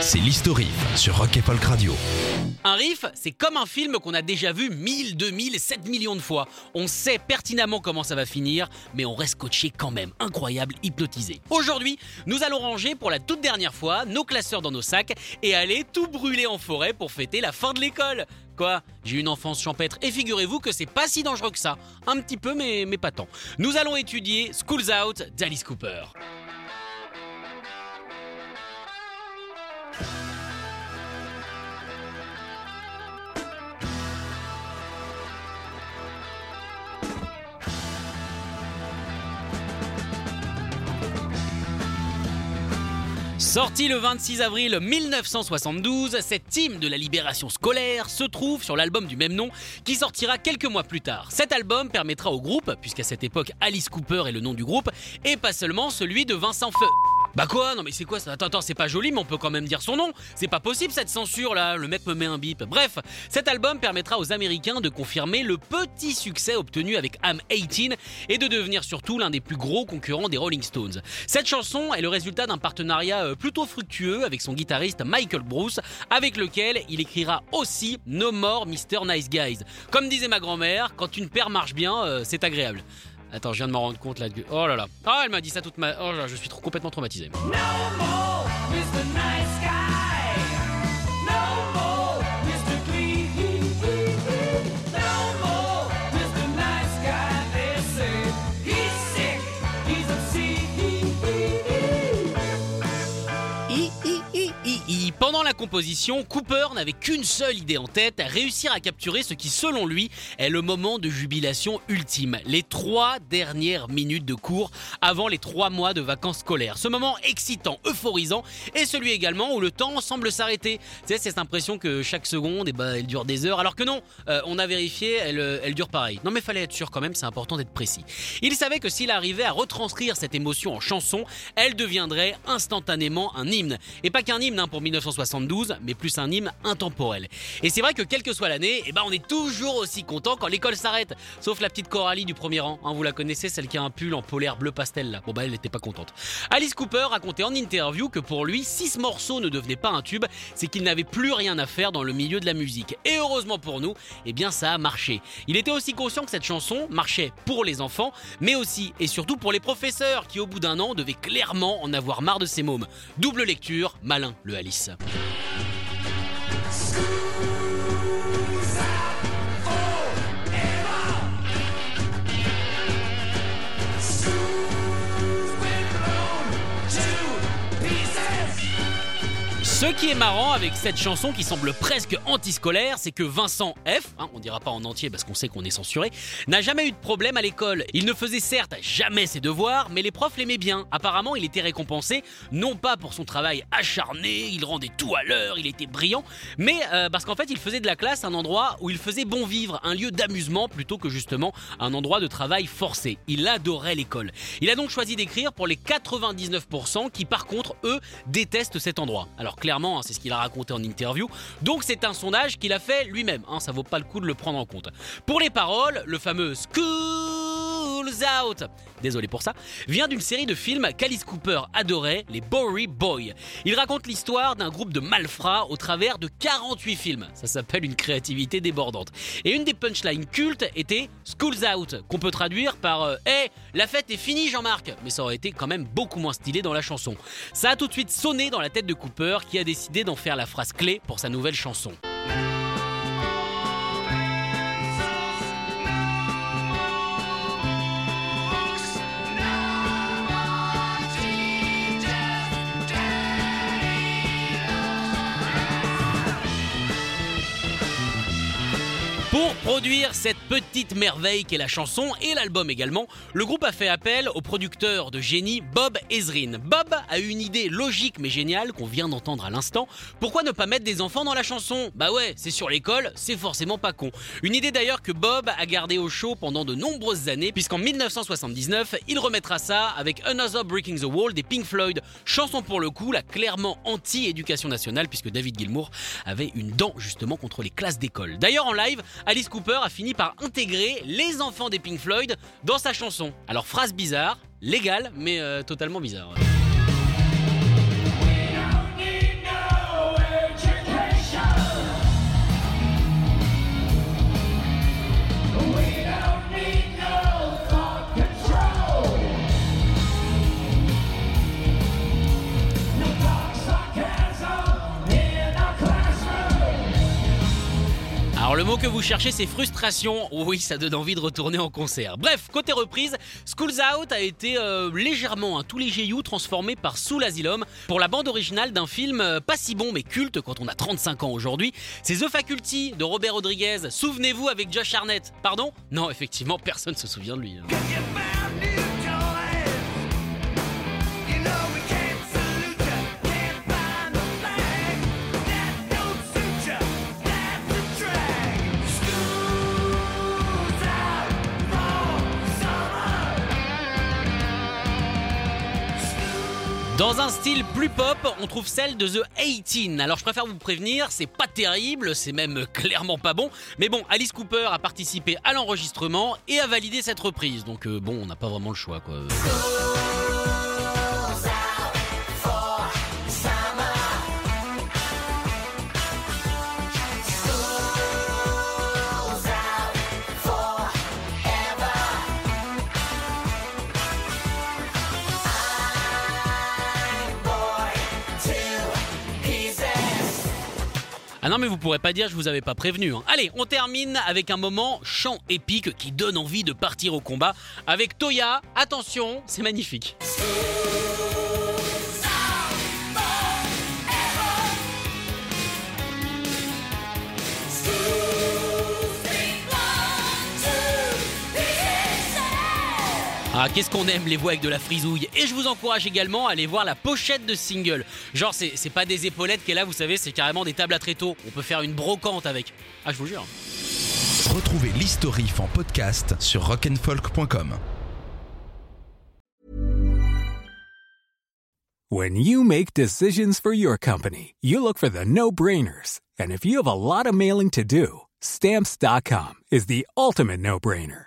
c'est l'historique sur Rock et Radio. Un riff, c'est comme un film qu'on a déjà vu 1000, 2000, 7 millions de fois. On sait pertinemment comment ça va finir, mais on reste coaché quand même, incroyable, hypnotisé. Aujourd'hui, nous allons ranger pour la toute dernière fois nos classeurs dans nos sacs et aller tout brûler en forêt pour fêter la fin de l'école. Quoi? J'ai une enfance champêtre et figurez-vous que c'est pas si dangereux que ça. Un petit peu, mais pas tant. Nous allons étudier Schools Out d'Alice Cooper. Sorti le 26 avril 1972, cette hymne de la libération scolaire se trouve sur l'album du même nom qui sortira quelques mois plus tard. Cet album permettra au groupe, puisqu'à cette époque Alice Cooper est le nom du groupe, et pas seulement celui de Vincent Feu. Bah quoi Non mais c'est quoi ça Attends, attends, c'est pas joli mais on peut quand même dire son nom. C'est pas possible cette censure là, le mec me met un bip. Bref, cet album permettra aux Américains de confirmer le petit succès obtenu avec I'm 18 et de devenir surtout l'un des plus gros concurrents des Rolling Stones. Cette chanson est le résultat d'un partenariat euh, plutôt fructueux avec son guitariste Michael Bruce, avec lequel il écrira aussi No More Mr. Nice Guys. Comme disait ma grand-mère, quand une paire marche bien, euh, c'est agréable. Attends, je viens de m'en rendre compte là. Oh là là. Ah, elle m'a dit ça toute ma. Oh là, je suis trop complètement traumatisé. Composition, Cooper n'avait qu'une seule idée en tête, réussir à capturer ce qui, selon lui, est le moment de jubilation ultime, les trois dernières minutes de cours avant les trois mois de vacances scolaires. Ce moment excitant, euphorisant, et celui également où le temps semble s'arrêter. Tu sais, cette impression que chaque seconde, eh ben, elle dure des heures, alors que non, euh, on a vérifié, elle, euh, elle dure pareil. Non mais fallait être sûr quand même, c'est important d'être précis. Il savait que s'il arrivait à retranscrire cette émotion en chanson, elle deviendrait instantanément un hymne. Et pas qu'un hymne hein, pour 1972, mais plus un hymne intemporel. Et c'est vrai que quelle que soit l'année, eh ben on est toujours aussi content quand l'école s'arrête. Sauf la petite Coralie du premier rang, hein, vous la connaissez, celle qui a un pull en polaire bleu pastel là. Bon bah elle n'était pas contente. Alice Cooper racontait en interview que pour lui, si ce morceau ne devenait pas un tube, c'est qu'il n'avait plus rien à faire dans le milieu de la musique. Et heureusement pour nous, eh bien ça a marché. Il était aussi conscient que cette chanson marchait pour les enfants, mais aussi et surtout pour les professeurs qui au bout d'un an devaient clairement en avoir marre de ces mômes. Double lecture, malin le Alice. Ce qui est marrant avec cette chanson qui semble presque antiscolaire, c'est que Vincent F, hein, on dira pas en entier parce qu'on sait qu'on est censuré, n'a jamais eu de problème à l'école. Il ne faisait certes jamais ses devoirs, mais les profs l'aimaient bien. Apparemment, il était récompensé non pas pour son travail acharné, il rendait tout à l'heure, il était brillant, mais euh, parce qu'en fait, il faisait de la classe un endroit où il faisait bon vivre, un lieu d'amusement plutôt que justement un endroit de travail forcé. Il adorait l'école. Il a donc choisi d'écrire pour les 99% qui par contre, eux, détestent cet endroit. Clairement, hein, c'est ce qu'il a raconté en interview. Donc c'est un sondage qu'il a fait lui-même. Hein, ça vaut pas le coup de le prendre en compte. Pour les paroles, le fameux Schools Out, désolé pour ça, vient d'une série de films qu'Alice Cooper adorait, les Bowery Boys. Il raconte l'histoire d'un groupe de malfrats au travers de 48 films. Ça s'appelle une créativité débordante. Et une des punchlines cultes était Schools Out, qu'on peut traduire par euh, Hey, la fête est finie Jean-Marc Mais ça aurait été quand même beaucoup moins stylé dans la chanson. Ça a tout de suite sonné dans la tête de Cooper qui a décidé d'en faire la phrase clé pour sa nouvelle chanson. Pour produire cette petite merveille qu'est la chanson et l'album également, le groupe a fait appel au producteur de génie Bob Ezrin. Bob a une idée logique mais géniale qu'on vient d'entendre à l'instant. Pourquoi ne pas mettre des enfants dans la chanson? Bah ouais, c'est sur l'école, c'est forcément pas con. Une idée d'ailleurs que Bob a gardée au show pendant de nombreuses années, puisqu'en 1979, il remettra ça avec Another Breaking the Wall des Pink Floyd. Chanson pour le coup, la clairement anti-éducation nationale, puisque David Gilmour avait une dent justement contre les classes d'école. D'ailleurs en live, Alice Cooper a fini par intégrer les enfants des Pink Floyd dans sa chanson. Alors phrase bizarre, légale, mais euh, totalement bizarre. Le mot que vous cherchez c'est frustration. Oui, ça donne envie de retourner en concert. Bref, côté reprise, Schools Out a été euh, légèrement un tout léger transformé par Soul Asylum pour la bande originale d'un film euh, pas si bon mais culte quand on a 35 ans aujourd'hui. C'est The Faculty de Robert Rodriguez. Souvenez-vous avec Josh Arnett. Pardon? Non, effectivement, personne se souvient de lui. hein. Dans un style plus pop, on trouve celle de The 18. Alors je préfère vous prévenir, c'est pas terrible, c'est même clairement pas bon. Mais bon, Alice Cooper a participé à l'enregistrement et a validé cette reprise. Donc euh, bon, on n'a pas vraiment le choix quoi. Ah non mais vous pourrez pas dire je vous avais pas prévenu. hein. Allez, on termine avec un moment chant épique qui donne envie de partir au combat avec Toya. Attention, c'est magnifique. Ah, qu'est-ce qu'on aime les voix avec de la frisouille. Et je vous encourage également à aller voir la pochette de single. Genre, c'est c'est pas des épaulettes qu'elle a, vous savez, c'est carrément des tables à tréteaux. On peut faire une brocante avec. Ah, je vous jure. Retrouvez l'historif en podcast sur rock'n'folk.com. When you make decisions for your company, you look for the no-brainers. And if you have a lot of mailing to do, stamps.com is the ultimate no-brainer.